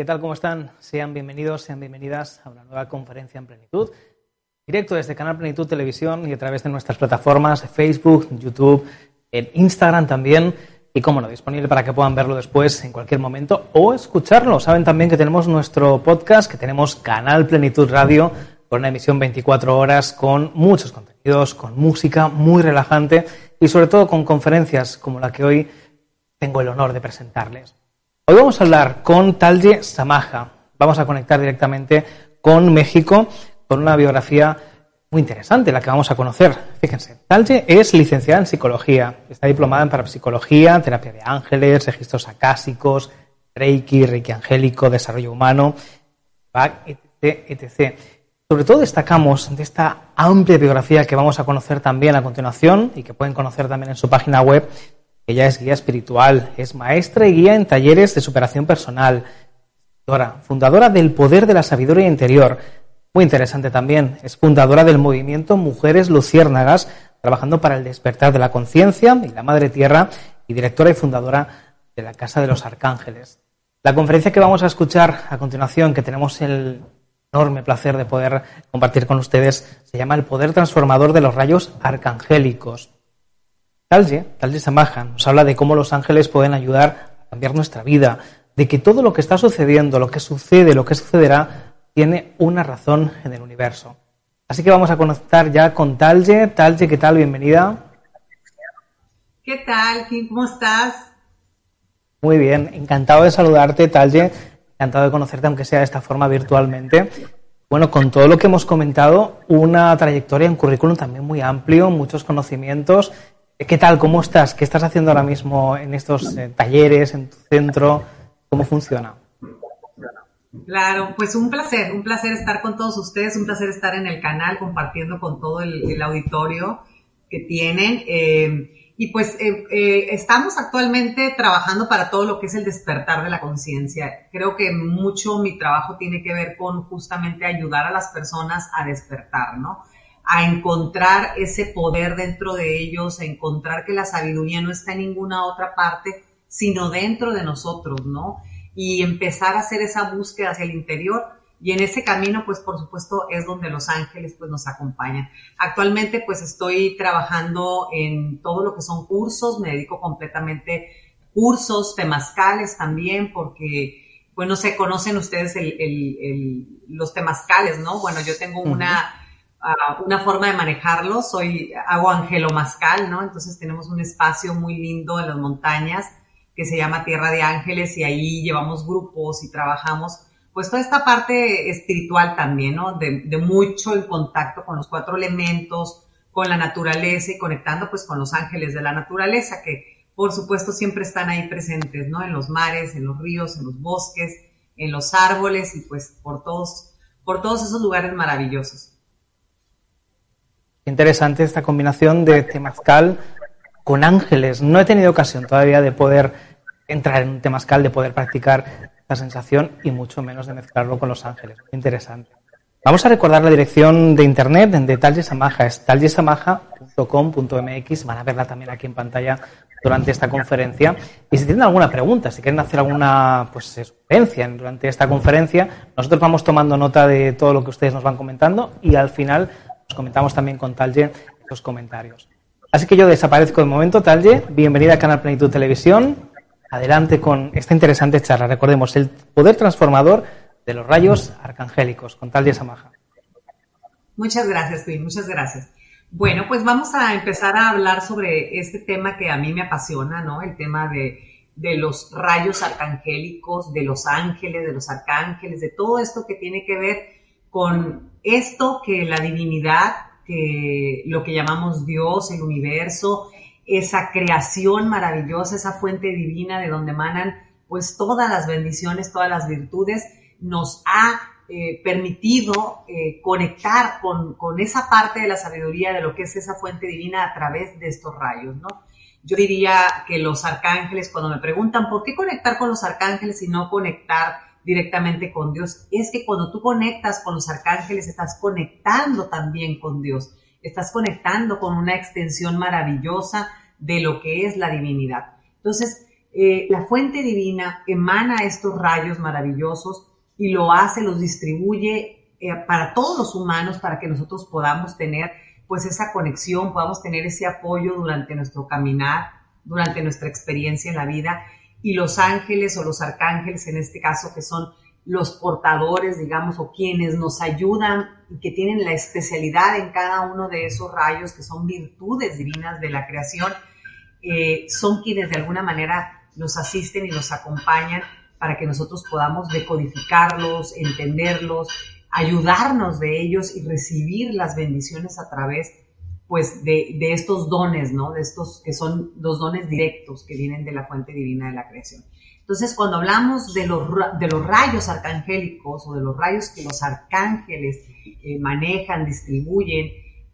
¿Qué tal? ¿Cómo están? Sean bienvenidos, sean bienvenidas a una nueva conferencia en plenitud. Directo desde Canal Plenitud Televisión y a través de nuestras plataformas Facebook, YouTube, en Instagram también. Y como no, disponible para que puedan verlo después en cualquier momento o escucharlo. Saben también que tenemos nuestro podcast, que tenemos Canal Plenitud Radio, con una emisión 24 horas, con muchos contenidos, con música muy relajante y sobre todo con conferencias como la que hoy tengo el honor de presentarles. Hoy vamos a hablar con Talje Samaja. Vamos a conectar directamente con México con una biografía muy interesante, la que vamos a conocer. Fíjense, Talje es licenciada en psicología, está diplomada en parapsicología, terapia de ángeles, registros acásicos, Reiki, Reiki angélico, desarrollo humano, etc, etc. Sobre todo destacamos de esta amplia biografía que vamos a conocer también a continuación y que pueden conocer también en su página web, ella es guía espiritual, es maestra y guía en talleres de superación personal, fundadora del Poder de la Sabiduría Interior. Muy interesante también, es fundadora del movimiento Mujeres Luciérnagas, trabajando para el despertar de la conciencia y la Madre Tierra, y directora y fundadora de la Casa de los Arcángeles. La conferencia que vamos a escuchar a continuación, que tenemos el enorme placer de poder compartir con ustedes, se llama El Poder Transformador de los Rayos Arcangélicos. Talje, Talje Samaja, nos habla de cómo los ángeles pueden ayudar a cambiar nuestra vida, de que todo lo que está sucediendo, lo que sucede, lo que sucederá, tiene una razón en el universo. Así que vamos a conectar ya con Talje. Talje, ¿qué tal? Bienvenida. ¿Qué tal, ¿Cómo estás? Muy bien, encantado de saludarte, Talje. Encantado de conocerte, aunque sea de esta forma virtualmente. Bueno, con todo lo que hemos comentado, una trayectoria, un currículum también muy amplio, muchos conocimientos ¿Qué tal? ¿Cómo estás? ¿Qué estás haciendo ahora mismo en estos eh, talleres, en tu centro? ¿Cómo funciona? Claro, pues un placer, un placer estar con todos ustedes, un placer estar en el canal compartiendo con todo el, auditorio que tienen. Eh, y pues eh, estamos actualmente trabajando para todo lo que es el despertar de la conciencia. Creo que mucho mi trabajo tiene que ver con justamente ayudar a las personas a despertar, ¿no? A encontrar ese poder dentro de ellos, a encontrar que la sabiduría no está en ninguna otra parte, sino dentro de nosotros, ¿no? Y empezar a hacer esa búsqueda hacia el interior. Y en ese camino, pues por supuesto, es donde los ángeles pues nos acompañan. Actualmente pues estoy trabajando en todo lo que son cursos, me dedico completamente cursos, temascales también, porque bueno, se conocen ustedes los temascales, ¿no? Bueno, yo tengo una una forma de manejarlo. Soy, hago Mascal, ¿no? Entonces tenemos un espacio muy lindo en las montañas que se llama Tierra de Ángeles y ahí llevamos grupos y trabajamos pues toda esta parte espiritual también, ¿no? De, de mucho en contacto con los cuatro elementos, con la naturaleza y conectando pues con los ángeles de la naturaleza que por supuesto siempre están ahí presentes, ¿no? En los mares, en los ríos, en los bosques, en los árboles y pues por todos, por todos esos lugares maravillosos. Interesante esta combinación de temazcal con ángeles. No he tenido ocasión todavía de poder entrar en un temazcal, de poder practicar esta sensación y mucho menos de mezclarlo con los ángeles. Interesante. Vamos a recordar la dirección de internet de Talles Samaja, es talgesamaja.com.mx, van a verla también aquí en pantalla durante esta conferencia. Y si tienen alguna pregunta, si quieren hacer alguna pues, sugerencia durante esta conferencia, nosotros vamos tomando nota de todo lo que ustedes nos van comentando y al final comentamos también con Talje los comentarios. Así que yo desaparezco de momento, Talje. Bienvenida a Canal Plenitud Televisión. Adelante con esta interesante charla. Recordemos, el poder transformador de los rayos arcangélicos, con Talje Samaja. Muchas gracias, Twin. Muchas gracias. Bueno, pues vamos a empezar a hablar sobre este tema que a mí me apasiona, ¿no? El tema de, de los rayos arcangélicos, de los ángeles, de los arcángeles, de todo esto que tiene que ver con esto que la divinidad, que lo que llamamos Dios, el universo, esa creación maravillosa, esa fuente divina de donde emanan pues todas las bendiciones, todas las virtudes, nos ha eh, permitido eh, conectar con, con, esa parte de la sabiduría de lo que es esa fuente divina a través de estos rayos, ¿no? Yo diría que los arcángeles, cuando me preguntan por qué conectar con los arcángeles y no conectar directamente con Dios, es que cuando tú conectas con los arcángeles, estás conectando también con Dios, estás conectando con una extensión maravillosa de lo que es la divinidad. Entonces, eh, la fuente divina emana estos rayos maravillosos y lo hace, los distribuye eh, para todos los humanos para que nosotros podamos tener pues esa conexión, podamos tener ese apoyo durante nuestro caminar, durante nuestra experiencia en la vida. Y los ángeles o los arcángeles, en este caso, que son los portadores, digamos, o quienes nos ayudan y que tienen la especialidad en cada uno de esos rayos, que son virtudes divinas de la creación, eh, son quienes de alguna manera nos asisten y nos acompañan para que nosotros podamos decodificarlos, entenderlos, ayudarnos de ellos y recibir las bendiciones a través pues de, de, estos dones, ¿no? De estos que son los dones directos que vienen de la fuente divina de la creación. Entonces, cuando hablamos de los, de los rayos arcangélicos o de los rayos que los arcángeles eh, manejan, distribuyen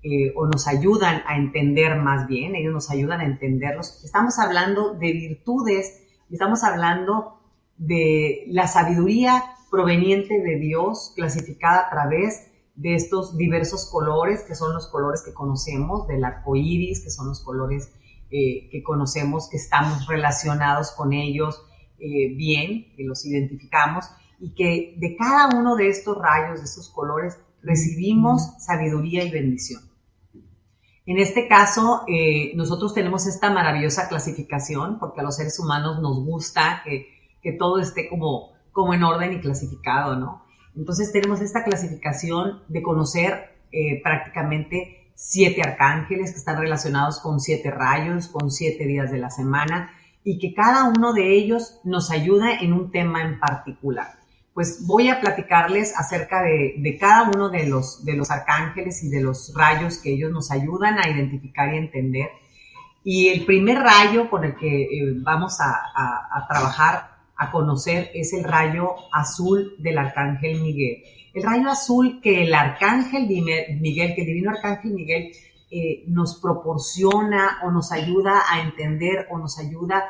eh, o nos ayudan a entender más bien, ellos nos ayudan a entenderlos, estamos hablando de virtudes, estamos hablando de la sabiduría proveniente de Dios, clasificada a través de estos diversos colores, que son los colores que conocemos, del arco iris, que son los colores eh, que conocemos, que estamos relacionados con ellos eh, bien, que los identificamos, y que de cada uno de estos rayos, de estos colores, recibimos sabiduría y bendición. En este caso, eh, nosotros tenemos esta maravillosa clasificación, porque a los seres humanos nos gusta que, que todo esté como como en orden y clasificado, ¿no? Entonces tenemos esta clasificación de conocer eh, prácticamente siete arcángeles que están relacionados con siete rayos, con siete días de la semana y que cada uno de ellos nos ayuda en un tema en particular. Pues voy a platicarles acerca de, cada uno de los, de los arcángeles y de los rayos que ellos nos ayudan a identificar y entender. Y el primer rayo con el que eh, vamos a, a trabajar a conocer es el rayo azul del arcángel Miguel. El rayo azul que el arcángel Miguel, que el divino arcángel Miguel eh, nos proporciona o nos ayuda a entender o nos ayuda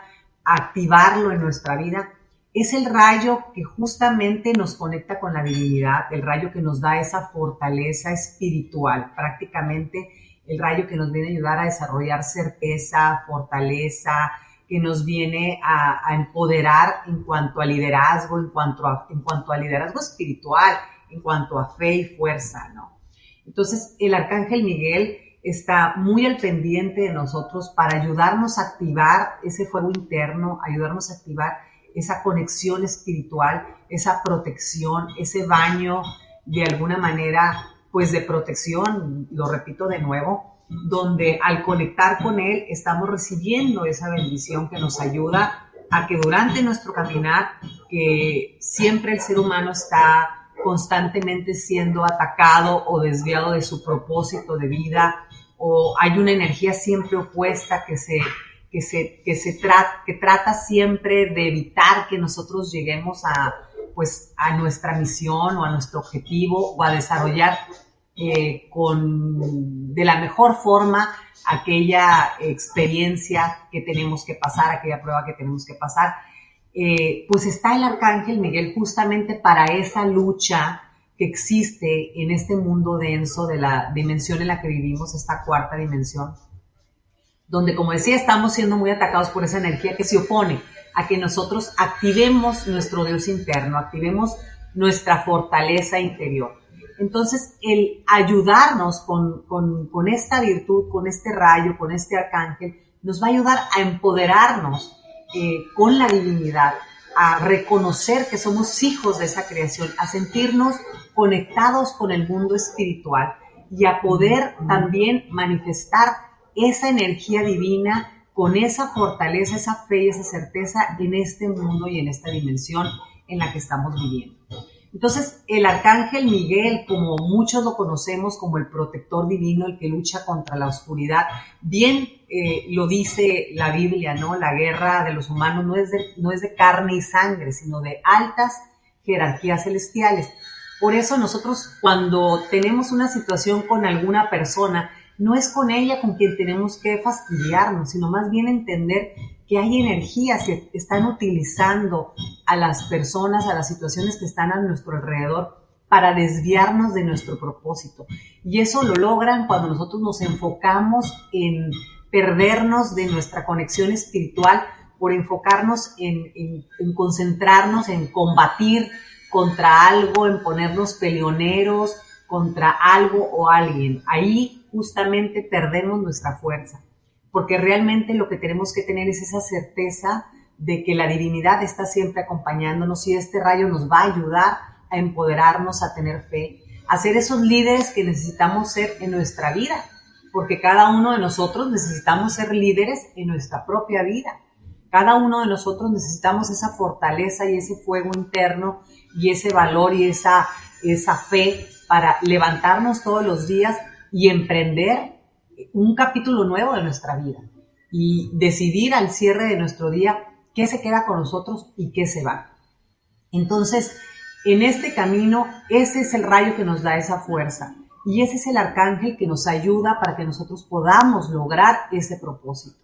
a activarlo en nuestra vida, es el rayo que justamente nos conecta con la divinidad, el rayo que nos da esa fortaleza espiritual, prácticamente el rayo que nos viene a ayudar a desarrollar certeza, fortaleza, que nos viene a, empoderar en cuanto a liderazgo, en cuanto a, en cuanto a liderazgo espiritual, en cuanto a fe y fuerza, ¿no? Entonces, el arcángel Miguel está muy al pendiente de nosotros para ayudarnos a activar ese fuego interno, ayudarnos a activar esa conexión espiritual, esa protección, ese baño de alguna manera, pues de protección, lo repito de nuevo, donde al conectar con Él estamos recibiendo esa bendición que nos ayuda a que durante nuestro caminar, que siempre el ser humano está constantemente siendo atacado o desviado de su propósito de vida, o hay una energía siempre opuesta que se, que se, que se trata, que trata siempre de evitar que nosotros lleguemos a, pues, a nuestra misión o a nuestro objetivo o a desarrollar eh, con de la mejor forma aquella experiencia que tenemos que pasar, aquella prueba que tenemos que pasar. Eh, pues está el arcángel Miguel justamente para esa lucha que existe en este mundo denso de la dimensión en la que vivimos, esta cuarta dimensión, donde como decía estamos siendo muy atacados por esa energía que se opone a que nosotros activemos nuestro Dios interno, activemos nuestra fortaleza interior. Entonces, el ayudarnos con, esta virtud, con este rayo, con este arcángel, nos va a ayudar a empoderarnos eh, con la divinidad, a reconocer que somos hijos de esa creación, a sentirnos conectados con el mundo espiritual y a poder también manifestar esa energía divina con esa fortaleza, esa fe y esa certeza en este mundo y en esta dimensión en la que estamos viviendo. Entonces, el arcángel Miguel, como muchos lo conocemos como el protector divino, el que lucha contra la oscuridad, bien eh, lo dice la Biblia, ¿no? La guerra de los humanos de, no es de carne y sangre, sino de altas jerarquías celestiales. Por eso nosotros cuando tenemos una situación con alguna persona, no es con ella con quien tenemos que fastidiarnos, sino más bien entender que hay energías que están utilizando a las personas, a las situaciones que están a nuestro alrededor para desviarnos de nuestro propósito. Y eso lo logran cuando nosotros nos enfocamos en perdernos de nuestra conexión espiritual por enfocarnos en, en, concentrarnos en combatir contra algo, en ponernos peleoneros contra algo o alguien. Ahí justamente perdemos nuestra fuerza, porque realmente lo que tenemos que tener es esa certeza de que la divinidad está siempre acompañándonos y este rayo nos va a ayudar a empoderarnos, a tener fe, a ser esos líderes que necesitamos ser en nuestra vida, porque cada uno de nosotros necesitamos ser líderes en nuestra propia vida. Cada uno de nosotros necesitamos esa fortaleza y ese fuego interno y ese valor y esa, esa fe para levantarnos todos los días y emprender un capítulo nuevo de nuestra vida y decidir al cierre de nuestro día qué se queda con nosotros y qué se va. Entonces, en este camino, ese es el rayo que nos da esa fuerza y ese es el arcángel que nos ayuda para que nosotros podamos lograr ese propósito.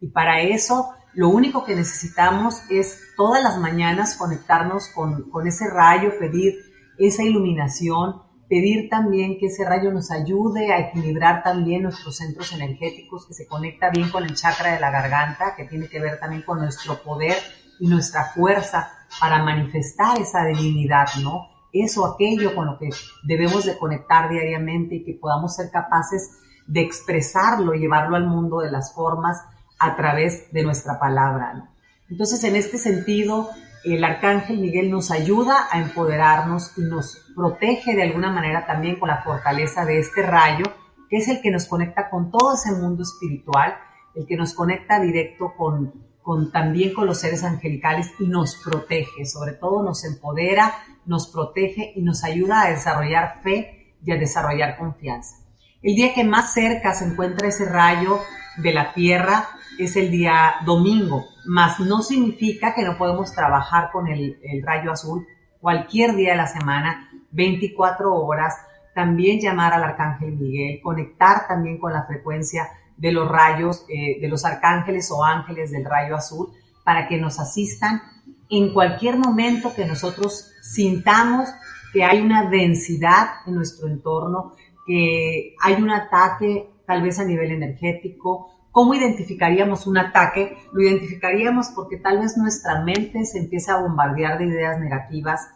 Y para eso, lo único que necesitamos es todas las mañanas conectarnos con, con ese rayo, pedir esa iluminación, pedir también que ese rayo nos ayude a equilibrar también nuestros centros energéticos, que se conecta bien con el chakra de la garganta, que tiene que ver también con nuestro poder y nuestra fuerza para manifestar esa divinidad, ¿no? Eso, aquello con lo que debemos de conectar diariamente y que podamos ser capaces de expresarlo llevarlo al mundo de las formas a través de nuestra palabra, ¿no? Entonces, en este sentido, el arcángel Miguel nos ayuda a empoderarnos y nos protege de alguna manera también con la fortaleza de este rayo, que es el que nos conecta con todo ese mundo espiritual, el que nos conecta directo con, con también con los seres angelicales y nos protege, sobre todo nos empodera, nos protege y nos ayuda a desarrollar fe y a desarrollar confianza. El día que más cerca se encuentra ese rayo de la Tierra es el día domingo, más no significa que no podemos trabajar con el, rayo azul cualquier día de la semana, 24 horas, también llamar al arcángel Miguel, conectar también con la frecuencia de los rayos, eh, de los arcángeles o ángeles del rayo azul, para que nos asistan en cualquier momento que nosotros sintamos que hay una densidad en nuestro entorno, que hay un ataque tal vez a nivel energético, ¿Cómo identificaríamos un ataque? Lo identificaríamos porque tal vez nuestra mente se empiece a bombardear de ideas negativas,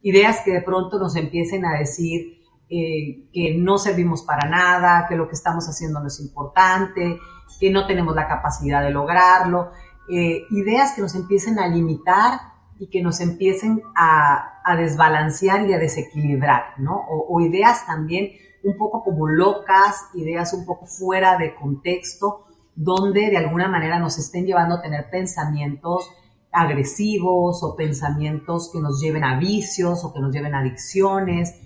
ideas que de pronto nos empiecen a decir eh, que no servimos para nada, que lo que estamos haciendo no es importante, que no tenemos la capacidad de lograrlo, eh, ideas que nos empiecen a limitar y que nos empiecen a, desbalancear y a desequilibrar, ¿no? o ideas también un poco como locas, ideas un poco fuera de contexto, donde de alguna manera nos estén llevando a tener pensamientos agresivos o pensamientos que nos lleven a vicios o que nos lleven a adicciones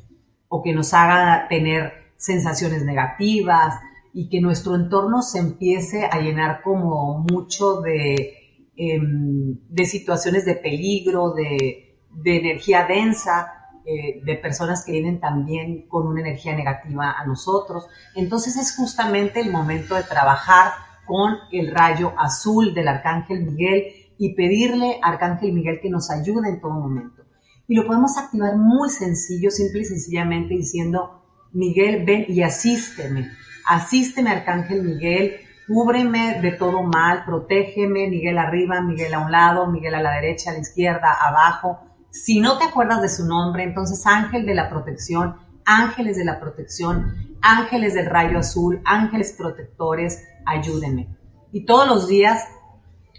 o que nos haga tener sensaciones negativas y que nuestro entorno se empiece a llenar como mucho de, em, de situaciones de peligro, de, energía densa, eh, de personas que vienen también con una energía negativa a nosotros. Entonces es justamente el momento de trabajar con el rayo azul del Arcángel Miguel y pedirle a Arcángel Miguel que nos ayude en todo momento. Y lo podemos activar muy sencillo, simple y sencillamente diciendo, Miguel, ven y asísteme. Asísteme, Arcángel Miguel, cúbreme de todo mal, protégeme, Miguel arriba, Miguel a un lado, Miguel a la derecha, a la izquierda, abajo. Si no te acuerdas de su nombre, entonces ángel de la protección, ángeles de la protección, ángeles del rayo azul, ángeles protectores, ayúdenme. Y todos los días,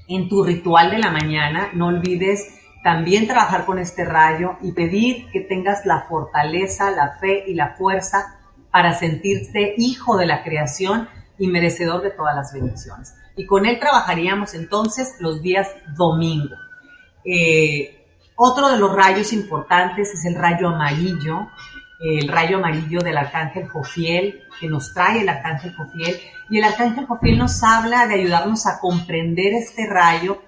en tu ritual de la mañana, no olvides también trabajar con este rayo y pedir que tengas la fortaleza, la fe y la fuerza para sentirte hijo de la creación y merecedor de todas las bendiciones. Y con él trabajaríamos entonces los días domingo. Eh, otro de los rayos importantes es el rayo amarillo, el rayo amarillo del arcángel Jofiel, que nos trae el arcángel Jofiel. Y el arcángel Jofiel nos habla de ayudarnos a comprender este rayo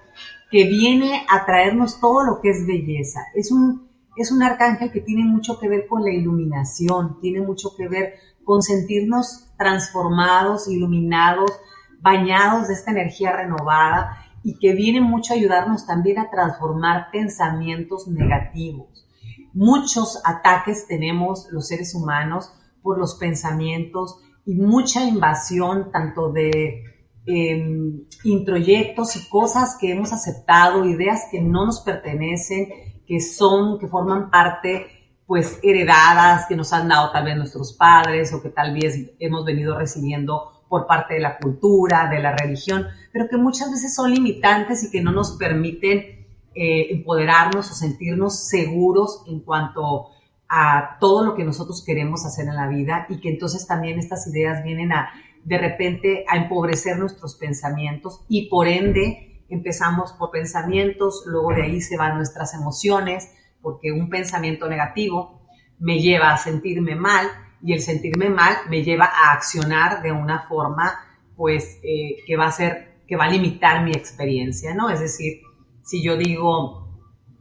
que viene a traernos todo lo que es belleza. Es un, es un arcángel que tiene mucho que ver con la iluminación, tiene mucho que ver con sentirnos transformados, iluminados, bañados de esta energía renovada y que viene mucho a ayudarnos también a transformar pensamientos negativos. Muchos ataques tenemos los seres humanos por los pensamientos y mucha invasión tanto de em, introyectos y cosas que hemos aceptado, ideas que no nos pertenecen, que son, que forman parte pues heredadas que nos han dado tal vez nuestros padres o que tal vez hemos venido recibiendo por parte de la cultura, de la religión, pero que muchas veces son limitantes y que no nos permiten eh, empoderarnos o sentirnos seguros en cuanto a todo lo que nosotros queremos hacer en la vida y que entonces también estas ideas vienen a de repente a empobrecer nuestros pensamientos y por ende empezamos por pensamientos, luego de ahí se van nuestras emociones, porque un pensamiento negativo me lleva a sentirme mal y el sentirme mal me lleva a accionar de una forma pues eh, que va a ser, que va a limitar mi experiencia, ¿no? Es decir, si yo digo,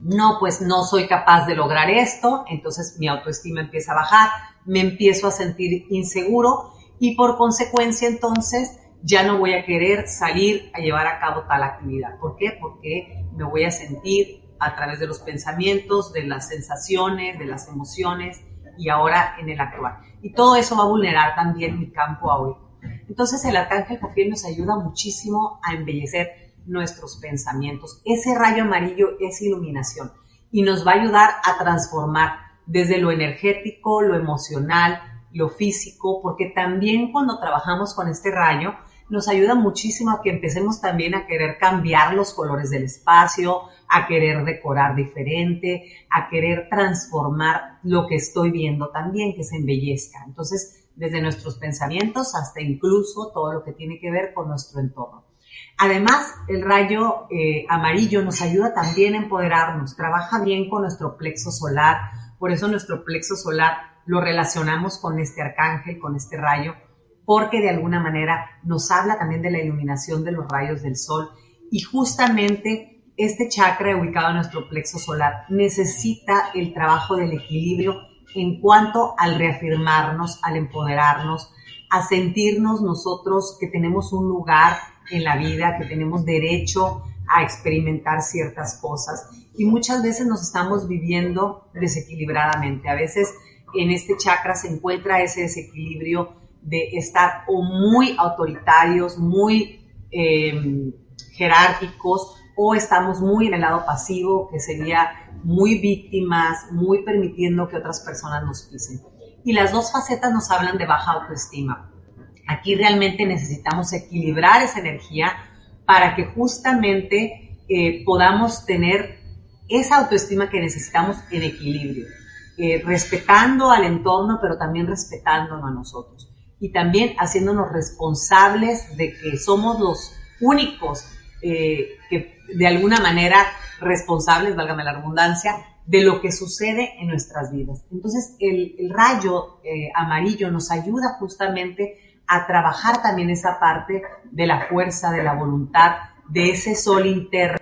no, pues no soy capaz de lograr esto, entonces mi autoestima empieza a bajar, me empiezo a sentir inseguro y por consecuencia entonces ya no voy a querer salir a llevar a cabo tal actividad. ¿Por qué? Porque me voy a sentir a través de los pensamientos, de las sensaciones, de las emociones y ahora en el actuar. Y todo eso va a vulnerar también mi campo áurico. Entonces el arcángel Jofiel nos ayuda muchísimo a embellecer nuestros pensamientos. Ese rayo amarillo es iluminación y nos va a ayudar a transformar desde lo energético, lo emocional, lo físico, porque también cuando trabajamos con este rayo nos ayuda muchísimo a que empecemos también a querer cambiar los colores del espacio, a querer decorar diferente, a querer transformar lo que estoy viendo también, que se embellezca. Entonces, desde nuestros pensamientos hasta incluso todo lo que tiene que ver con nuestro entorno. Además, el rayo eh, amarillo nos ayuda también a empoderarnos, trabaja bien con nuestro plexo solar, por eso nuestro plexo solar lo relacionamos con este arcángel, con este rayo, porque de alguna manera nos habla también de la iluminación de los rayos del sol. Y justamente este chakra ubicado en nuestro plexo solar necesita el trabajo del equilibrio en cuanto al reafirmarnos, al empoderarnos, a sentirnos nosotros que tenemos un lugar en la vida, que tenemos derecho a experimentar ciertas cosas. Y muchas veces nos estamos viviendo desequilibradamente. A veces en este chakra se encuentra ese desequilibrio de estar o muy autoritarios, muy em, jerárquicos, o estamos muy en el lado pasivo, que sería muy víctimas, muy permitiendo que otras personas nos pisen. Y las dos facetas nos hablan de baja autoestima. Aquí realmente necesitamos equilibrar esa energía para que justamente eh, podamos tener esa autoestima que necesitamos en equilibrio. Eh, respetando al entorno, pero también respetándonos a nosotros. Y también haciéndonos responsables de que somos los únicos eh, que de alguna manera responsables, válgame la redundancia, de lo que sucede en nuestras vidas. Entonces, el, rayo eh, amarillo nos ayuda justamente a trabajar también esa parte de la fuerza, de la voluntad, de ese sol interno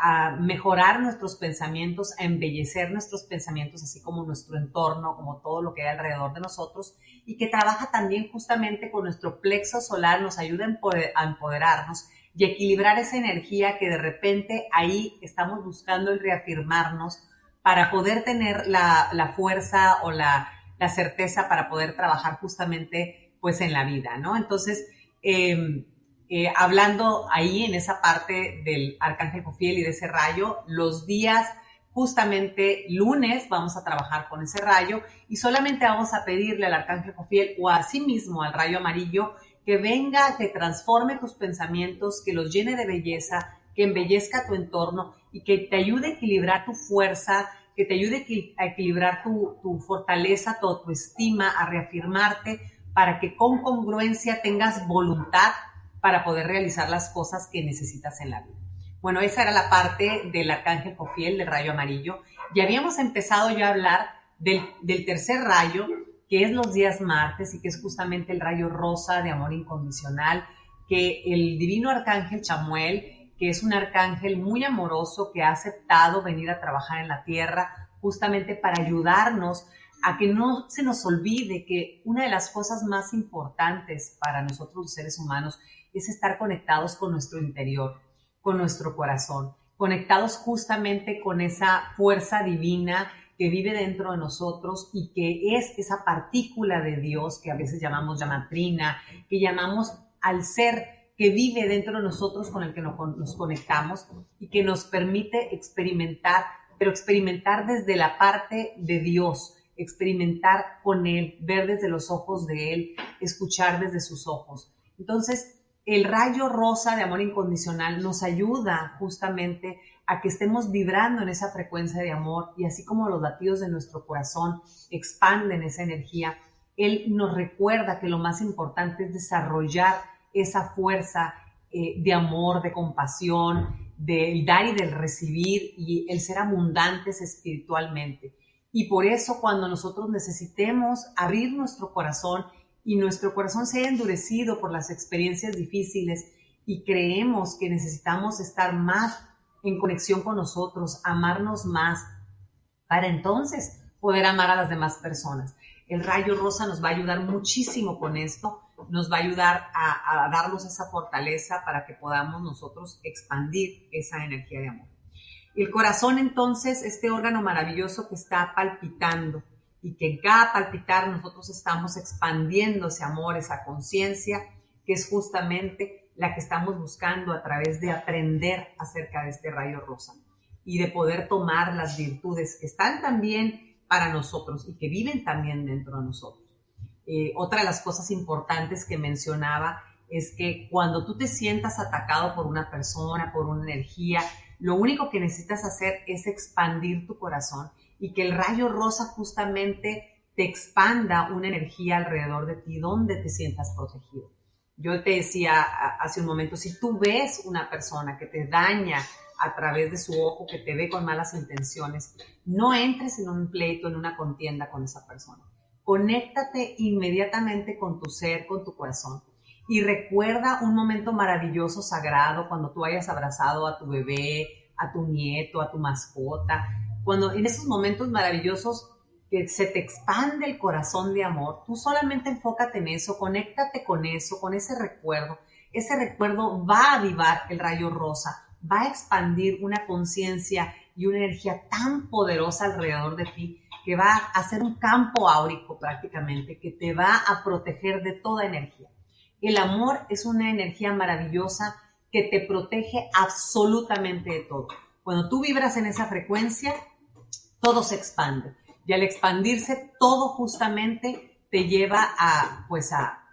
a mejorar nuestros pensamientos, a embellecer nuestros pensamientos, así como nuestro entorno, como todo lo que hay alrededor de nosotros, y que trabaja también justamente con nuestro plexo solar, nos ayuda a empoderarnos y equilibrar esa energía que de repente ahí estamos buscando el reafirmarnos para poder tener la, fuerza o la, certeza para poder trabajar justamente pues en la vida, ¿no? Entonces, eh, eh, hablando ahí en esa parte del arcángel Jofiel y de ese rayo, los días justamente lunes vamos a trabajar con ese rayo y solamente vamos a pedirle al arcángel Jofiel o a sí mismo al rayo amarillo que venga, que transforme tus pensamientos, que los llene de belleza, que embellezca tu entorno y que te ayude a equilibrar tu fuerza, que te ayude a equilibrar tu, tu fortaleza, tu autoestima, a reafirmarte para que con congruencia tengas voluntad para poder realizar las cosas que necesitas en la vida. Bueno, esa era la parte del arcángel Jofiel, del rayo amarillo. Y habíamos empezado yo a hablar del, tercer rayo, que es los días martes y que es justamente el rayo rosa de amor incondicional, que el divino arcángel Chamuel, que es un arcángel muy amoroso que ha aceptado venir a trabajar en la tierra justamente para ayudarnos a que no se nos olvide que una de las cosas más importantes para nosotros los seres humanos es estar conectados con nuestro interior, con nuestro corazón, conectados justamente con esa fuerza divina que vive dentro de nosotros y que es esa partícula de Dios que a veces llamamos llamatrina, que llamamos al ser que vive dentro de nosotros con el que nos conectamos y que nos permite experimentar, pero experimentar desde la parte de Dios, experimentar con Él, ver desde los ojos de Él, escuchar desde sus ojos. Entonces, el rayo rosa de amor incondicional nos ayuda justamente a que estemos vibrando en esa frecuencia de amor y así como los latidos de nuestro corazón expanden esa energía, Él nos recuerda que lo más importante es desarrollar esa fuerza eh, de amor, de compasión, del dar y del recibir y el ser abundantes espiritualmente. Y por eso cuando nosotros necesitemos abrir nuestro corazón y nuestro corazón se haya endurecido por las experiencias difíciles y creemos que necesitamos estar más en conexión con nosotros, amarnos más, para entonces poder amar a las demás personas. El rayo rosa nos va a ayudar muchísimo con esto, nos va a ayudar a, a darnos esa fortaleza para que podamos nosotros expandir esa energía de amor. El corazón entonces, este órgano maravilloso que está palpitando y que en cada palpitar nosotros estamos expandiendo ese amor, esa conciencia, que es justamente la que estamos buscando a través de aprender acerca de este rayo rosa y de poder tomar las virtudes que están también para nosotros y que viven también dentro de nosotros. Eh, otra de las cosas importantes que mencionaba es que cuando tú te sientas atacado por una persona, por una energía, lo único que necesitas hacer es expandir tu corazón y que el rayo rosa justamente te expanda una energía alrededor de ti donde te sientas protegido. Yo te decía hace un momento, si tú ves una persona que te daña a través de su ojo, que te ve con malas intenciones, no entres en un pleito, en una contienda con esa persona. Conéctate inmediatamente con tu ser, con tu corazón y recuerda un momento maravilloso, sagrado, cuando tú hayas abrazado a tu bebé, a tu nieto, a tu mascota, cuando en esos momentos maravillosos que se te expande el corazón de amor, tú solamente enfócate en eso, conéctate con eso, con ese recuerdo. Ese recuerdo va a avivar el rayo rosa, va a expandir una conciencia y una energía tan poderosa alrededor de ti que va a hacer un campo áurico prácticamente, que te va a proteger de toda energía. El amor es una energía maravillosa que te protege absolutamente de todo. Cuando tú vibras en esa frecuencia, todo se expande. Y al expandirse, todo justamente te lleva a, pues a,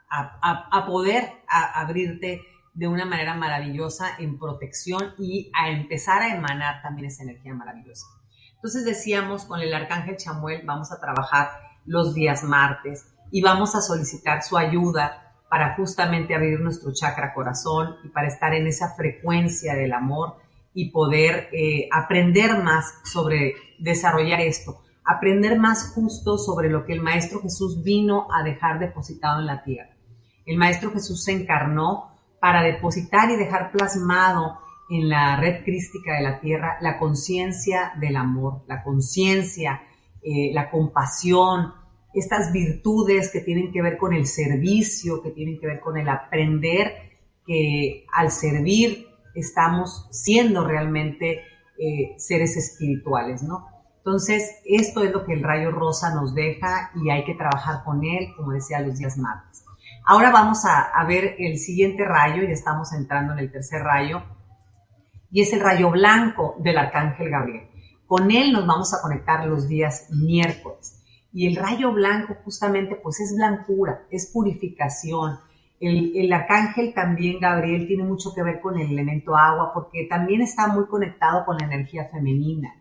poder abrirte de una manera maravillosa en protección y a empezar a emanar también esa energía maravillosa. Entonces decíamos, con el arcángel Chamuel vamos a trabajar los días martes y vamos a solicitar su ayuda para justamente abrir nuestro chakra corazón y para estar en esa frecuencia del amor y poder eh, aprender más sobre desarrollar esto, aprender más justo sobre lo que el Maestro Jesús vino a dejar depositado en la tierra. El Maestro Jesús se encarnó para depositar y dejar plasmado en la red crística de la tierra la conciencia del amor, la conciencia, eh, la compasión, estas virtudes que tienen que ver con el servicio, que tienen que ver con el aprender, que al servir estamos siendo realmente eh, seres espirituales, ¿no? Entonces, esto es lo que el rayo rosa nos deja y hay que trabajar con él, como decía, los días martes. Ahora vamos a, ver el siguiente rayo, ya estamos entrando en el tercer rayo, y es el rayo blanco del arcángel Gabriel. Con él nos vamos a conectar los días miércoles. Y el rayo blanco justamente pues es blancura, es purificación. El, arcángel también, Gabriel, tiene mucho que ver con el elemento agua porque también está muy conectado con la energía femenina.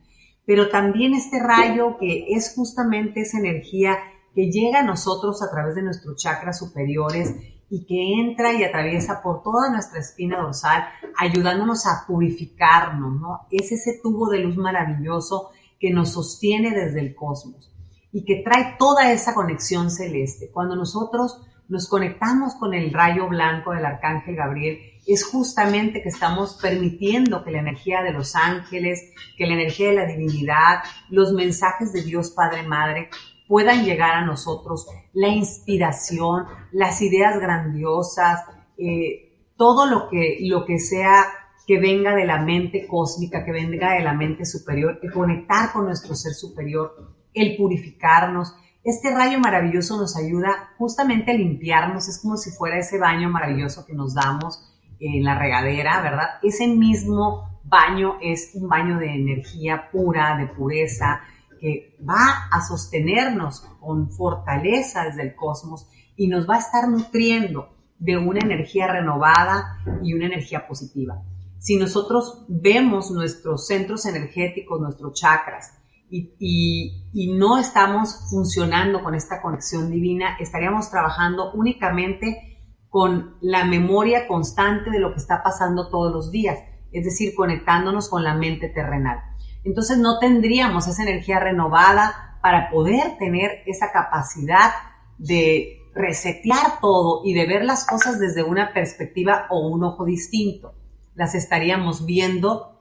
Pero también este rayo que es justamente esa energía que llega a nosotros a través de nuestros chakras superiores y que entra y atraviesa por toda nuestra espina dorsal, ayudándonos a purificarnos, ¿no? Es ese tubo de luz maravilloso que nos sostiene desde el cosmos y que trae toda esa conexión celeste. Cuando nosotros nos conectamos con el rayo blanco del arcángel Gabriel, es justamente que estamos permitiendo que la energía de los ángeles, que la energía de la divinidad, los mensajes de Dios Padre Madre puedan llegar a nosotros, la inspiración, las ideas grandiosas, eh, todo lo que, lo que sea que venga de la mente cósmica, que venga de la mente superior, que conectar con nuestro ser superior el purificarnos. Este rayo maravilloso nos ayuda justamente a limpiarnos, es como si fuera ese baño maravilloso que nos damos en la regadera, ¿verdad? Ese mismo baño es un baño de energía pura, de pureza, que va a sostenernos con fortaleza desde el cosmos y nos va a estar nutriendo de una energía renovada y una energía positiva. Si nosotros vemos nuestros centros energéticos, nuestros chakras, y, no estamos funcionando con esta conexión divina, estaríamos trabajando únicamente con la memoria constante de lo que está pasando todos los días, es decir, conectándonos con la mente terrenal. Entonces no tendríamos esa energía renovada para poder tener esa capacidad de resetear todo y de ver las cosas desde una perspectiva o un ojo distinto. Las estaríamos viendo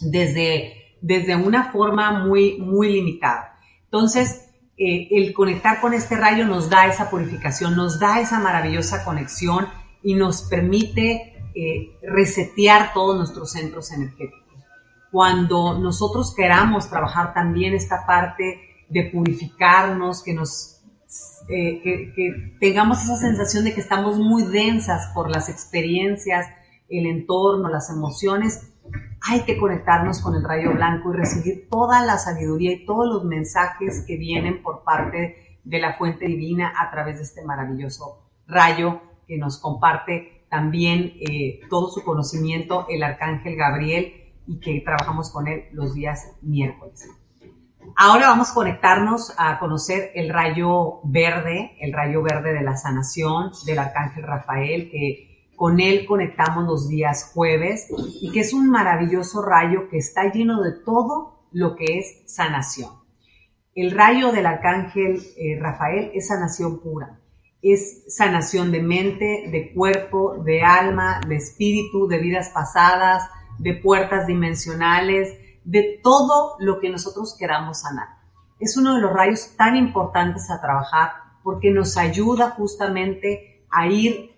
desde desde una forma muy, muy limitada. Entonces, eh, el conectar con este rayo nos da esa purificación, nos da esa maravillosa conexión y nos permite eh, resetear todos nuestros centros energéticos. Cuando nosotros queramos trabajar también esta parte de purificarnos, que nos eh, que, tengamos esa sensación de que estamos muy densas por las experiencias, el entorno, las emociones, hay que conectarnos con el rayo blanco y recibir toda la sabiduría y todos los mensajes que vienen por parte de la fuente divina a través de este maravilloso rayo que nos comparte también eh, todo su conocimiento el arcángel Gabriel y que trabajamos con él los días miércoles. Ahora vamos a conectarnos a conocer el rayo verde, el rayo verde de la sanación del arcángel Rafael, que con él conectamos los días jueves y que es un maravilloso rayo que está lleno de todo lo que es sanación. El rayo del arcángel eh, Rafael es sanación pura. Es sanación de mente, de cuerpo, de alma, de espíritu, de vidas pasadas, de puertas dimensionales, de todo lo que nosotros queramos sanar. Es uno de los rayos tan importantes a trabajar porque nos ayuda justamente a ir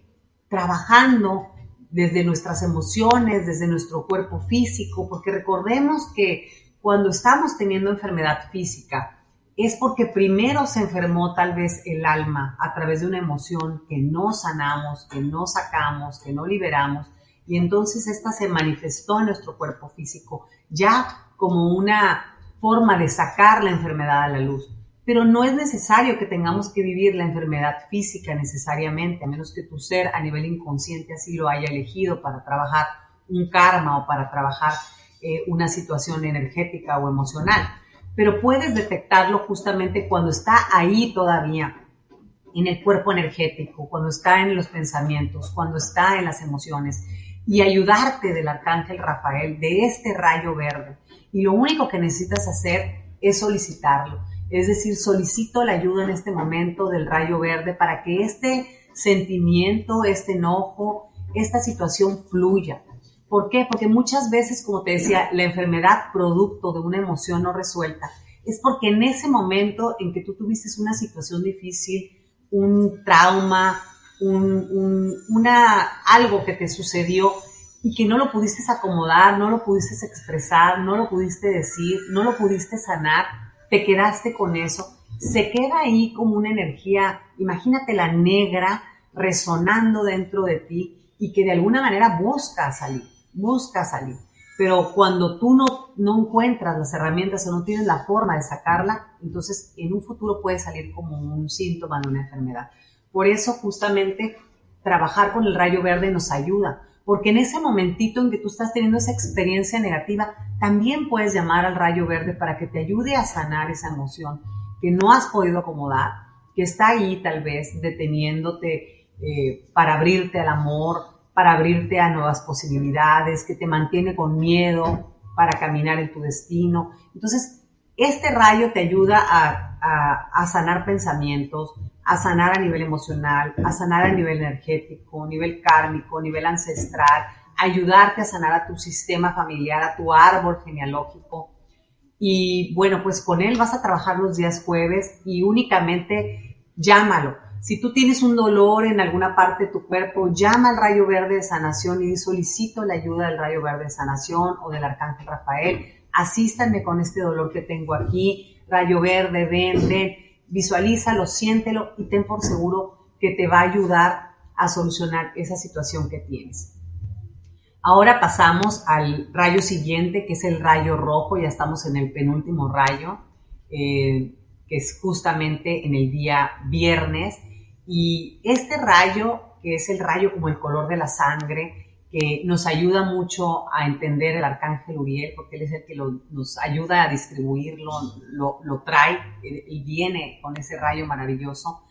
trabajando desde nuestras emociones, desde nuestro cuerpo físico, porque recordemos que cuando estamos teniendo enfermedad física es porque primero se enfermó tal vez el alma a través de una emoción que no sanamos, que no sacamos, que no liberamos, y entonces esta se manifestó en nuestro cuerpo físico ya como una forma de sacar la enfermedad a la luz pero no es necesario que tengamos que vivir la enfermedad física necesariamente, a menos que tu ser a nivel inconsciente así lo haya elegido para trabajar un karma o para trabajar eh, una situación energética o emocional. Pero puedes detectarlo justamente cuando está ahí todavía, en el cuerpo energético, cuando está en los pensamientos, cuando está en las emociones, y ayudarte del arcángel Rafael, de este rayo verde. Y lo único que necesitas hacer es solicitarlo es decir, solicito la ayuda en este momento del rayo verde para que este sentimiento, este enojo, esta situación fluya. ¿Por qué? Porque muchas veces, como te decía, la enfermedad producto de una emoción no resuelta es porque en ese momento en que tú tuviste una situación difícil, un trauma, una, algo que te sucedió y que no lo pudiste acomodar, no lo pudiste expresar, no lo pudiste decir, no lo pudiste sanar, te quedaste con eso, se queda ahí como una energía, imagínate la negra resonando dentro de ti y que de alguna manera busca salir, busca salir. Pero cuando tú no, no encuentras las herramientas o no tienes la forma de sacarla, entonces en un futuro puede salir como un síntoma de una enfermedad. Por eso justamente trabajar con el rayo verde nos ayuda, porque en ese momentito en que tú estás teniendo esa experiencia negativa, también puedes llamar al rayo verde para que te ayude a sanar esa emoción que no has podido acomodar, que está ahí tal vez deteniéndote eh, para abrirte al amor, para abrirte a nuevas posibilidades, que te mantiene con miedo para caminar en tu destino. Entonces, este rayo te ayuda a, a sanar pensamientos, a sanar a nivel emocional, a sanar a nivel energético, nivel kármico, nivel ancestral, ayudarte a sanar a tu sistema familiar, a tu árbol genealógico. Y bueno, pues con él vas a trabajar los días jueves y únicamente llámalo. Si tú tienes un dolor en alguna parte de tu cuerpo, llama al rayo verde de sanación y solicito la ayuda del rayo verde de sanación o del arcángel Rafael. Asístanme con este dolor que tengo aquí. Rayo verde, ven, ven visualízalo, siéntelo y ten por seguro que te va a ayudar a solucionar esa situación que tienes. Ahora pasamos al rayo siguiente, que es el rayo rojo, ya estamos en el penúltimo rayo, eh, que es justamente en el día viernes. Y este rayo, que es el rayo como el color de la sangre, que nos ayuda mucho a entender el arcángel Uriel, porque él es el que nos ayuda a distribuirlo, lo, lo trae y viene con ese rayo maravilloso.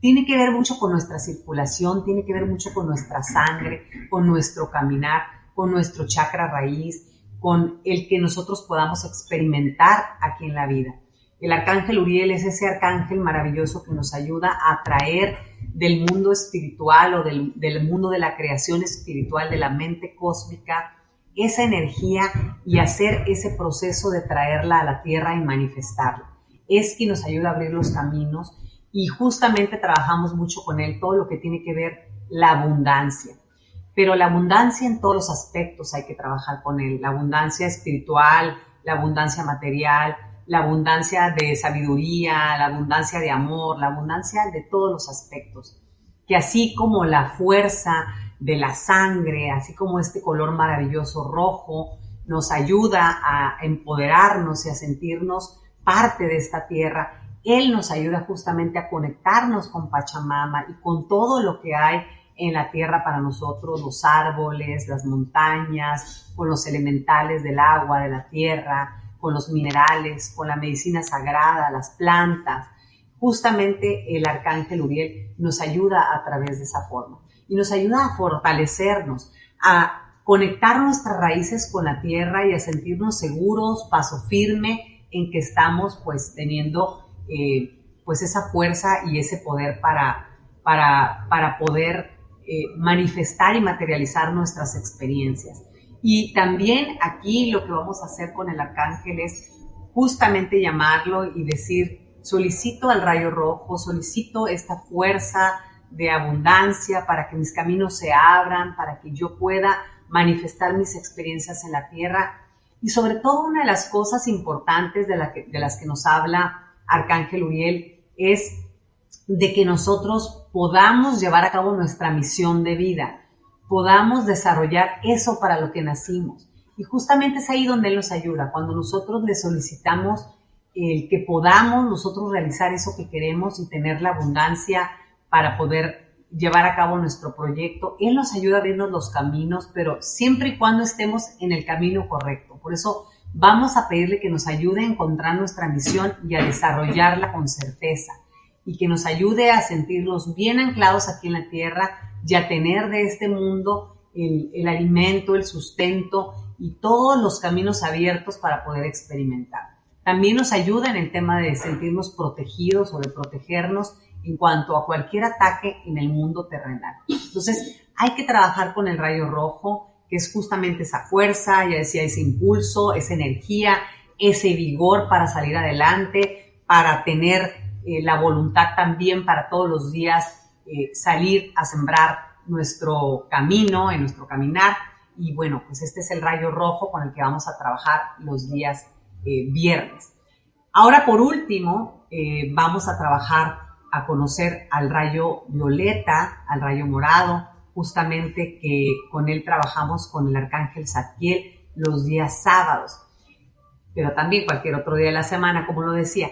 Tiene que ver mucho con nuestra circulación, tiene que ver mucho con nuestra sangre, con nuestro caminar, con nuestro chakra raíz, con el que nosotros podamos experimentar aquí en la vida. El arcángel Uriel es ese arcángel maravilloso que nos ayuda a traer del mundo espiritual o del, mundo de la creación espiritual, de la mente cósmica, esa energía y hacer ese proceso de traerla a la tierra y manifestarla. Es quien nos ayuda a abrir los caminos y justamente trabajamos mucho con él todo lo que tiene que ver la abundancia. Pero la abundancia en todos los aspectos hay que trabajar con él. La abundancia espiritual, la abundancia material, la abundancia de sabiduría, la abundancia de amor, la abundancia de todos los aspectos. Que así como la fuerza de la sangre, así como este color maravilloso rojo, nos ayuda a empoderarnos y a sentirnos parte de esta tierra, Él nos ayuda justamente a conectarnos con Pachamama y con todo lo que hay en la tierra para nosotros, los árboles, las montañas, con los elementales del agua, de la tierra, con los minerales, con la medicina sagrada, las plantas. Justamente el arcángel Uriel nos ayuda a través de esa forma y nos ayuda a fortalecernos, a conectar nuestras raíces con la tierra y a sentirnos seguros, paso firme en que estamos pues teniendo eh, pues esa fuerza y ese poder para, para, para poder eh, manifestar y materializar nuestras experiencias. Y también aquí lo que vamos a hacer con el arcángel es justamente llamarlo y decir, solicito al rayo rojo, solicito esta fuerza de abundancia para que mis caminos se abran, para que yo pueda manifestar mis experiencias en la tierra. Y sobre todo una de las cosas importantes de, las que nos habla Arcángel Uriel es de que nosotros podamos llevar a cabo nuestra misión de vida podamos desarrollar eso para lo que nacimos. Y justamente es ahí donde Él nos ayuda, cuando nosotros le solicitamos el que podamos nosotros realizar eso que queremos y tener la abundancia para poder llevar a cabo nuestro proyecto. Él nos ayuda a abrirnos los caminos, pero siempre y cuando estemos en el camino correcto. Por eso vamos a pedirle que nos ayude a encontrar nuestra misión y a desarrollarla con certeza y que nos ayude a sentirnos bien anclados aquí en la tierra y a tener de este mundo el, alimento, el sustento y todos los caminos abiertos para poder experimentar. También nos ayuda en el tema de sentirnos protegidos o de protegernos en cuanto a cualquier ataque en el mundo terrenal. Entonces, hay que trabajar con el rayo rojo, que es justamente esa fuerza, ya decía, ese impulso, esa energía, ese vigor para salir adelante, para tener eh, la voluntad también para todos los días eh, salir a sembrar nuestro camino, en nuestro caminar. Y bueno, pues este es el rayo rojo con el que vamos a trabajar los días eh, viernes. Ahora, por último, eh, vamos a trabajar a conocer al rayo violeta, al rayo morado, justamente que con él trabajamos con el arcángel Satiel los días sábados, pero también cualquier otro día de la semana, como lo decía.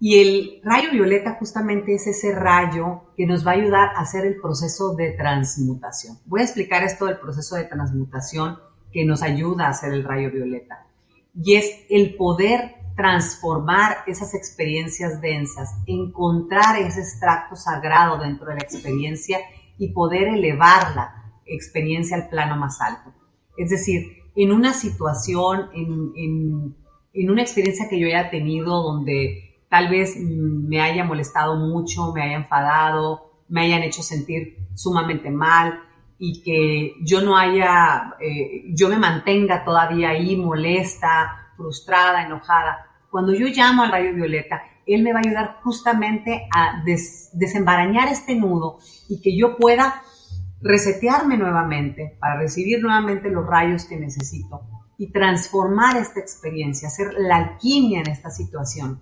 Y el rayo violeta justamente es ese rayo que nos va a ayudar a hacer el proceso de transmutación. Voy a explicar esto del proceso de transmutación que nos ayuda a hacer el rayo violeta. Y es el poder transformar esas experiencias densas, encontrar ese extracto sagrado dentro de la experiencia y poder elevar la experiencia al plano más alto. Es decir, en una situación, en, en una experiencia que yo haya tenido donde tal vez me haya molestado mucho, me haya enfadado, me hayan hecho sentir sumamente mal y que yo no haya, eh, yo me mantenga todavía ahí molesta, frustrada, enojada. Cuando yo llamo al rayo violeta, él me va a ayudar justamente a desembarañar este nudo y que yo pueda resetearme nuevamente para recibir nuevamente los rayos que necesito y transformar esta experiencia, hacer la alquimia en esta situación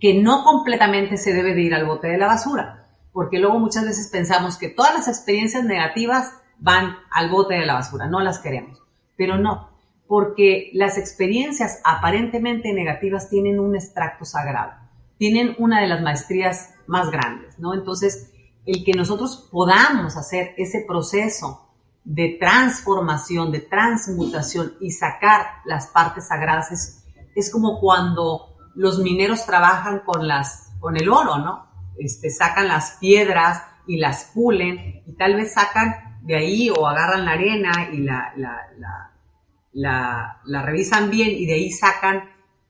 que no completamente se debe de ir al bote de la basura, porque luego muchas veces pensamos que todas las experiencias negativas van al bote de la basura, no las queremos. Pero no, porque las experiencias aparentemente negativas tienen un extracto sagrado, tienen una de las maestrías más grandes, ¿no? Entonces, el que nosotros podamos hacer ese proceso de transformación, de transmutación y sacar las partes sagradas es, es como cuando los mineros trabajan con, las, con el oro, ¿no? Este, sacan las piedras y las pulen y tal vez sacan de ahí o agarran la arena y la, la, la, revisan bien y de ahí sacan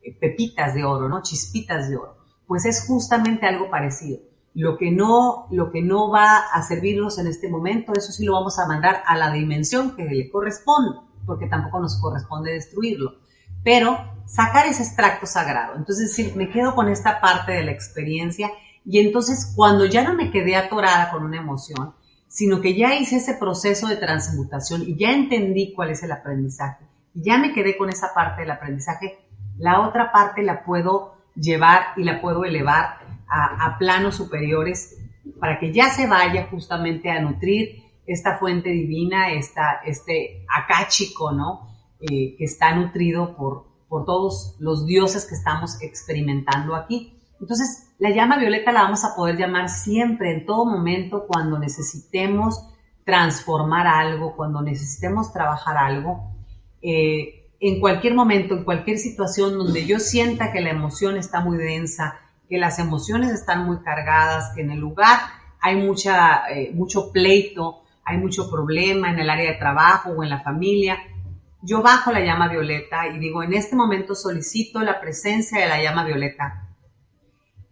eh, pepitas de oro, ¿no? Chispitas de oro. Pues es justamente algo parecido. Lo que no, lo que no va a servirnos en este momento, eso sí lo vamos a mandar a la dimensión que le corresponde, porque tampoco nos corresponde destruirlo. Pero sacar ese extracto sagrado. Entonces, sí, me quedo con esta parte de la experiencia y entonces cuando ya no me quedé atorada con una emoción, sino que ya hice ese proceso de transmutación y ya entendí cuál es el aprendizaje, y ya me quedé con esa parte del aprendizaje, la otra parte la puedo llevar y la puedo elevar a, planos superiores para que ya se vaya justamente a nutrir esta fuente divina, esta, este acáchico, ¿no? Eh, que está nutrido por, por todos los dioses que estamos experimentando aquí. Entonces, la llama violeta la vamos a poder llamar siempre, en todo momento, cuando necesitemos transformar algo, cuando necesitemos trabajar algo. Eh, en cualquier momento, en cualquier situación donde yo sienta que la emoción está muy densa, que las emociones están muy cargadas, que en el lugar hay mucha, eh, mucho pleito, hay mucho problema en el área de trabajo o en la familia, yo bajo la llama violeta y digo, en este momento solicito la presencia de la llama violeta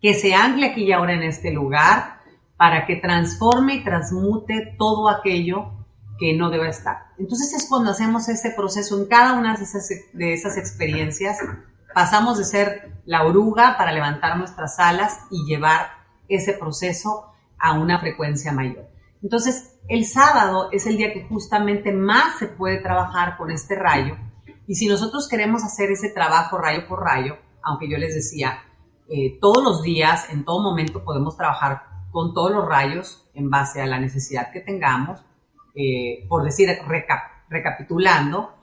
que se ancle aquí y ahora en este lugar para que transforme y transmute todo aquello que no debe estar. Entonces es cuando hacemos ese proceso en cada una de esas, de esas experiencias, pasamos de ser la oruga para levantar nuestras alas y llevar ese proceso a una frecuencia mayor. Entonces, el sábado es el día que justamente más se puede trabajar con este rayo. Y si nosotros queremos hacer ese trabajo rayo por rayo, aunque yo les decía, eh, todos los días, en todo momento podemos trabajar con todos los rayos en base a la necesidad que tengamos. Eh, por decir, recapitulando,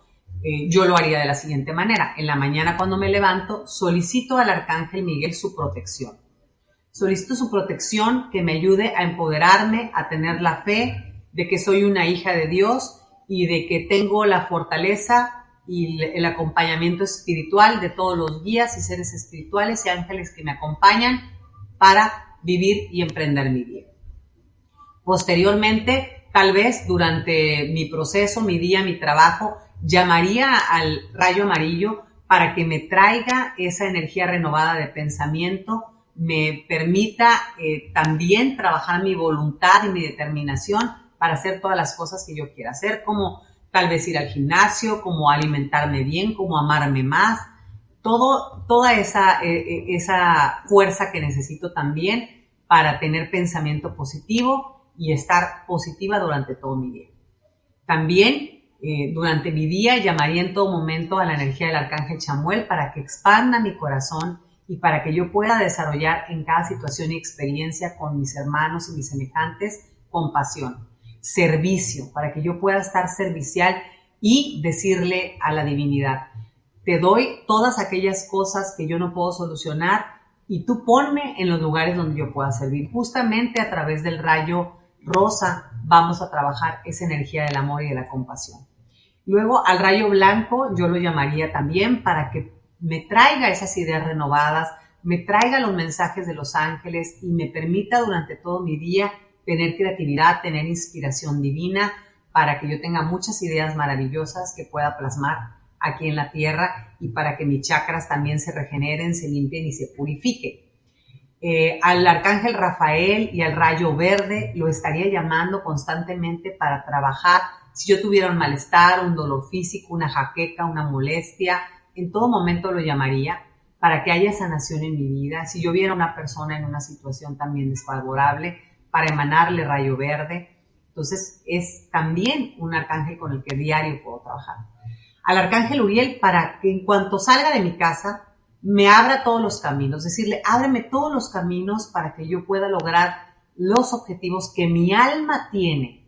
eh, yo lo haría de la siguiente manera. En la mañana cuando me levanto, solicito al Arcángel Miguel su protección. Solicito su protección que me ayude a empoderarme, a tener la fe de que soy una hija de Dios y de que tengo la fortaleza y el acompañamiento espiritual de todos los guías y seres espirituales y ángeles que me acompañan para vivir y emprender mi vida. Posteriormente, tal vez durante mi proceso, mi día, mi trabajo, llamaría al rayo amarillo para que me traiga esa energía renovada de pensamiento, me permita eh, también trabajar mi voluntad y mi determinación para hacer todas las cosas que yo quiera hacer, como tal vez ir al gimnasio, como alimentarme bien, como amarme más, todo, toda esa, eh, eh, esa fuerza que necesito también para tener pensamiento positivo y estar positiva durante todo mi día. También durante mi día llamaría en todo momento a la energía del arcángel Chamuel para que expanda mi corazón y para que yo pueda desarrollar en cada situación y experiencia con mis hermanos y mis semejantes compasión servicio, para que yo pueda estar servicial y decirle a la divinidad, te doy todas aquellas cosas que yo no puedo solucionar y tú ponme en los lugares donde yo pueda servir. Justamente a través del rayo rosa vamos a trabajar esa energía del amor y de la compasión. Luego al rayo blanco yo lo llamaría también para que me traiga esas ideas renovadas, me traiga los mensajes de los ángeles y me permita durante todo mi día tener creatividad, tener inspiración divina para que yo tenga muchas ideas maravillosas que pueda plasmar aquí en la tierra y para que mis chakras también se regeneren, se limpien y se purifiquen. Eh, al arcángel Rafael y al rayo verde lo estaría llamando constantemente para trabajar. Si yo tuviera un malestar, un dolor físico, una jaqueca, una molestia, en todo momento lo llamaría para que haya sanación en mi vida. Si yo viera una persona en una situación también desfavorable, para emanarle rayo verde. Entonces es también un arcángel con el que diario puedo trabajar. Al arcángel Uriel para que en cuanto salga de mi casa me abra todos los caminos, decirle, ábreme todos los caminos para que yo pueda lograr los objetivos que mi alma tiene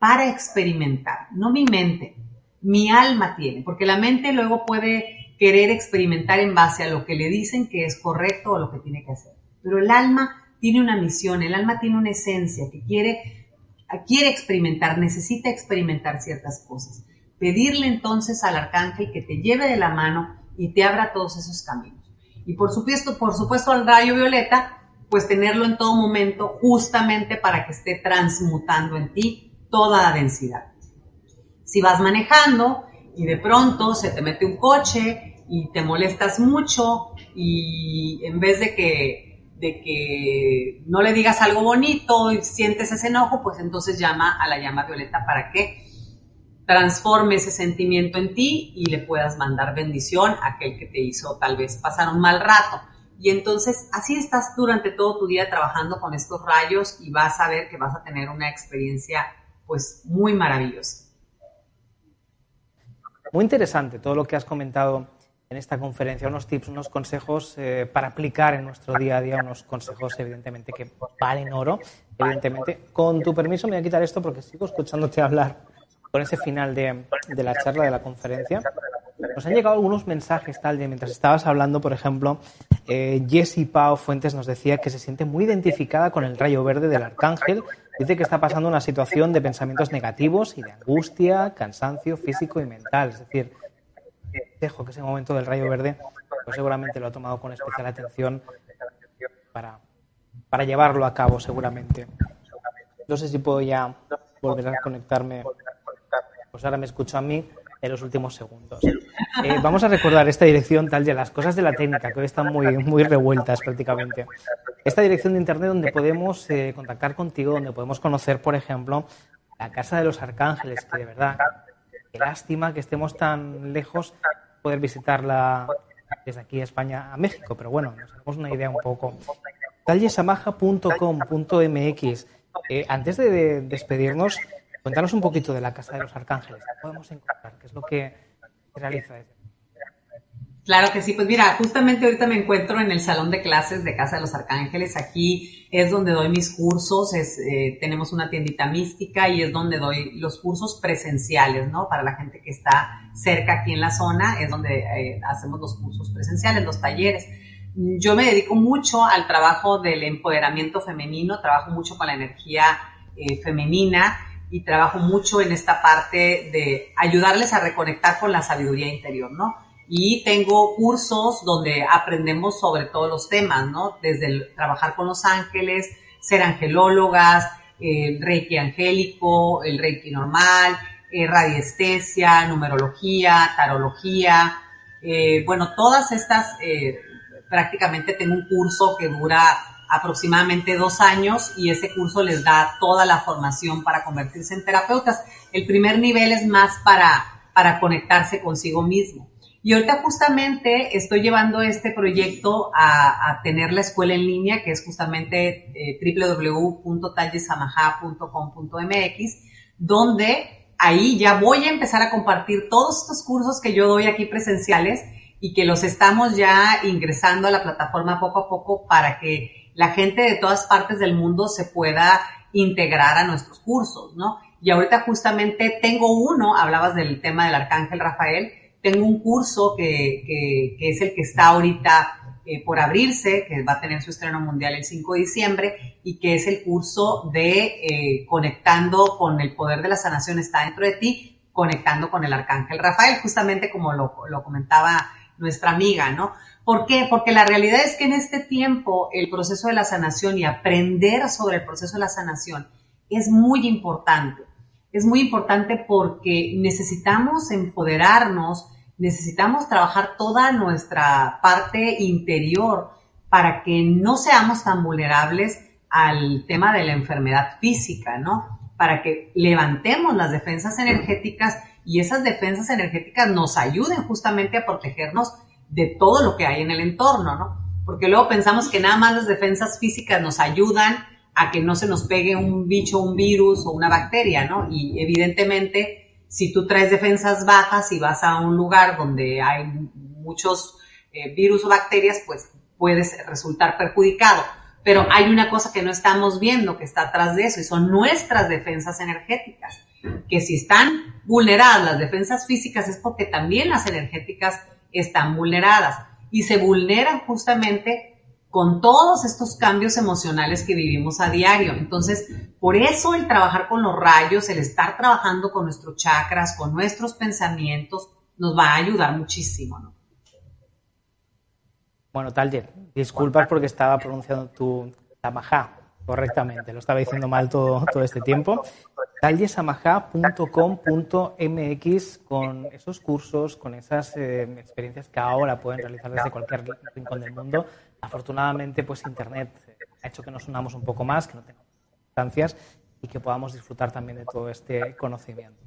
para experimentar, no mi mente, mi alma tiene, porque la mente luego puede querer experimentar en base a lo que le dicen que es correcto o lo que tiene que hacer. Pero el alma tiene una misión, el alma tiene una esencia que quiere, quiere experimentar, necesita experimentar ciertas cosas. Pedirle entonces al arcángel que te lleve de la mano y te abra todos esos caminos. Y por supuesto, por supuesto al rayo violeta, pues tenerlo en todo momento justamente para que esté transmutando en ti toda la densidad. Si vas manejando y de pronto se te mete un coche y te molestas mucho y en vez de que, de que no le digas algo bonito y sientes ese enojo, pues entonces llama a la llama violeta para que transforme ese sentimiento en ti y le puedas mandar bendición a aquel que te hizo tal vez pasar un mal rato. Y entonces así estás durante todo tu día trabajando con estos rayos y vas a ver que vas a tener una experiencia pues muy maravillosa. Muy interesante todo lo que has comentado en esta conferencia, unos tips, unos consejos eh, para aplicar en nuestro día a día, unos consejos evidentemente que valen oro, evidentemente. Con tu permiso me voy a quitar esto porque sigo escuchándote hablar con ese final de, de la charla de la conferencia. Nos han llegado algunos mensajes tal de mientras estabas hablando, por ejemplo, eh, Jessie Pau Fuentes nos decía que se siente muy identificada con el rayo verde del arcángel. Dice que está pasando una situación de pensamientos negativos y de angustia, cansancio físico y mental. Es decir, dejo que ese momento del rayo verde, pues seguramente lo ha tomado con especial atención para, para llevarlo a cabo, seguramente. No sé si puedo ya volver a conectarme. Pues ahora me escucho a mí en los últimos segundos. Eh, vamos a recordar esta dirección tal de las cosas de la técnica, que hoy están muy, muy revueltas prácticamente. Esta dirección de internet donde podemos eh, contactar contigo, donde podemos conocer, por ejemplo, la Casa de los Arcángeles, que de verdad, qué lástima que estemos tan lejos poder visitarla desde aquí a España a México, pero bueno, nos hacemos una idea un poco. tallesamaja.com.mx. Eh, antes de despedirnos, Cuéntanos un poquito de la Casa de los Arcángeles. ¿Qué podemos encontrar? ¿Qué es lo que realiza? Claro que sí, pues mira, justamente ahorita me encuentro en el salón de clases de Casa de los Arcángeles. Aquí es donde doy mis cursos, eh, tenemos una tiendita mística y es donde doy los cursos presenciales, ¿no? Para la gente que está cerca aquí en la zona, es donde eh, hacemos los cursos presenciales, los talleres. Yo me dedico mucho al trabajo del empoderamiento femenino, trabajo mucho con la energía eh, femenina y trabajo mucho en esta parte de ayudarles a reconectar con la sabiduría interior, ¿no? Y tengo cursos donde aprendemos sobre todos los temas, ¿no? Desde trabajar con los ángeles, ser angelólogas, el reiki angélico, el reiki normal, eh, radiestesia, numerología, tarología, eh, bueno, todas estas, eh, prácticamente tengo un curso que dura aproximadamente dos años y ese curso les da toda la formación para convertirse en terapeutas. El primer nivel es más para, para conectarse consigo mismo. Y ahorita justamente estoy llevando este proyecto a, tener la escuela en línea, que es justamente eh, donde ahí ya voy a empezar a compartir todos estos cursos que yo doy aquí presenciales y que los estamos ya ingresando a la plataforma poco a poco para que la gente de todas partes del mundo se pueda integrar a nuestros cursos, ¿no? Y ahorita justamente tengo uno, hablabas del tema del Arcángel Rafael, tengo un curso que, es el que está ahorita eh, por abrirse, que va a tener su estreno mundial el 5 de diciembre, y que es el curso de eh, conectando con el poder de la sanación está dentro de ti, conectando con el Arcángel Rafael, justamente como lo, lo comentaba nuestra amiga, ¿no? ¿Por qué? Porque la realidad es que en este tiempo el proceso de la sanación y aprender sobre el proceso de la sanación es muy importante. Es muy importante porque necesitamos empoderarnos, necesitamos trabajar toda nuestra parte interior para que no seamos tan vulnerables al tema de la enfermedad física, ¿no? Para que levantemos las defensas energéticas y esas defensas energéticas nos ayuden justamente a protegernos de todo lo que hay en el entorno, ¿no? Porque luego pensamos que nada más las defensas físicas nos ayudan a que no se nos pegue un bicho, un virus o una bacteria, ¿no? Y evidentemente, si tú traes defensas bajas y vas a un lugar donde hay muchos eh, virus o bacterias, pues puedes resultar perjudicado. Pero hay una cosa que no estamos viendo que está atrás de eso y son nuestras defensas energéticas. Que si están vulneradas las defensas físicas es porque también las energéticas están vulneradas y se vulneran justamente con todos estos cambios emocionales que vivimos a diario. Entonces, por eso el trabajar con los rayos, el estar trabajando con nuestros chakras, con nuestros pensamientos, nos va a ayudar muchísimo. ¿no? Bueno, Talger, disculpas porque estaba pronunciando tu Tamajá correctamente, lo estaba diciendo mal todo, todo este tiempo. tallesamajá.com.mx con esos cursos, con esas eh, experiencias que ahora pueden realizar desde cualquier rincón del mundo. Afortunadamente, pues Internet ha hecho que nos unamos un poco más, que no tengamos distancias y que podamos disfrutar también de todo este conocimiento.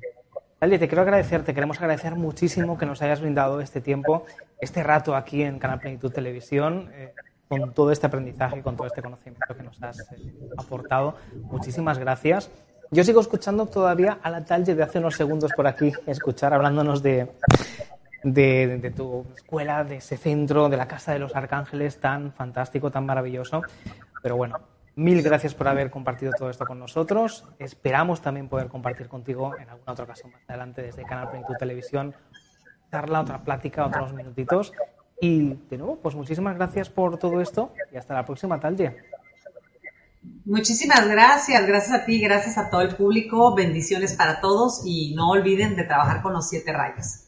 Taldi, te quiero agradecer, te queremos agradecer muchísimo que nos hayas brindado este tiempo, este rato aquí en Canal Plenitud Televisión, eh, con todo este aprendizaje, con todo este conocimiento que nos has eh, aportado. Muchísimas gracias. Yo sigo escuchando todavía a la Talde de hace unos segundos por aquí, escuchar hablándonos de, de, de, tu escuela, de ese centro, de la Casa de los Arcángeles tan fantástico, tan maravilloso. Pero bueno, Mil gracias por haber compartido todo esto con nosotros. Esperamos también poder compartir contigo en alguna otra ocasión más adelante desde Canal Plenitud Televisión, darla otra plática, otros minutitos. Y de nuevo, pues muchísimas gracias por todo esto y hasta la próxima tarde. Muchísimas gracias, gracias a ti, gracias a todo el público, bendiciones para todos y no olviden de trabajar con los siete rayos.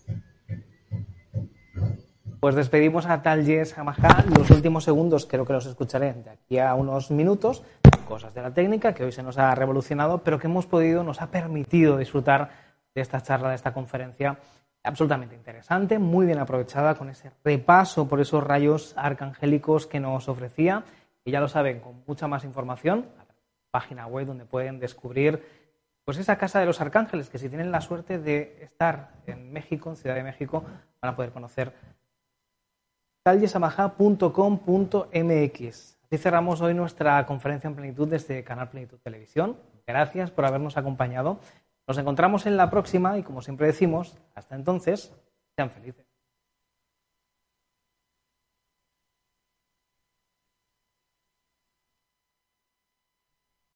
Pues despedimos a Tal Yes Hamaha. Los últimos segundos creo que los escucharé de aquí a unos minutos. Cosas de la técnica que hoy se nos ha revolucionado, pero que hemos podido, nos ha permitido disfrutar de esta charla, de esta conferencia absolutamente interesante, muy bien aprovechada con ese repaso por esos rayos arcangélicos que nos ofrecía. Y ya lo saben, con mucha más información, página web donde pueden descubrir pues esa casa de los arcángeles, que si tienen la suerte de estar en México, en Ciudad de México, van a poder conocer calyesamaha.com.mx. Así cerramos hoy nuestra conferencia en plenitud desde Canal Plenitud Televisión. Gracias por habernos acompañado. Nos encontramos en la próxima y, como siempre decimos, hasta entonces, sean felices.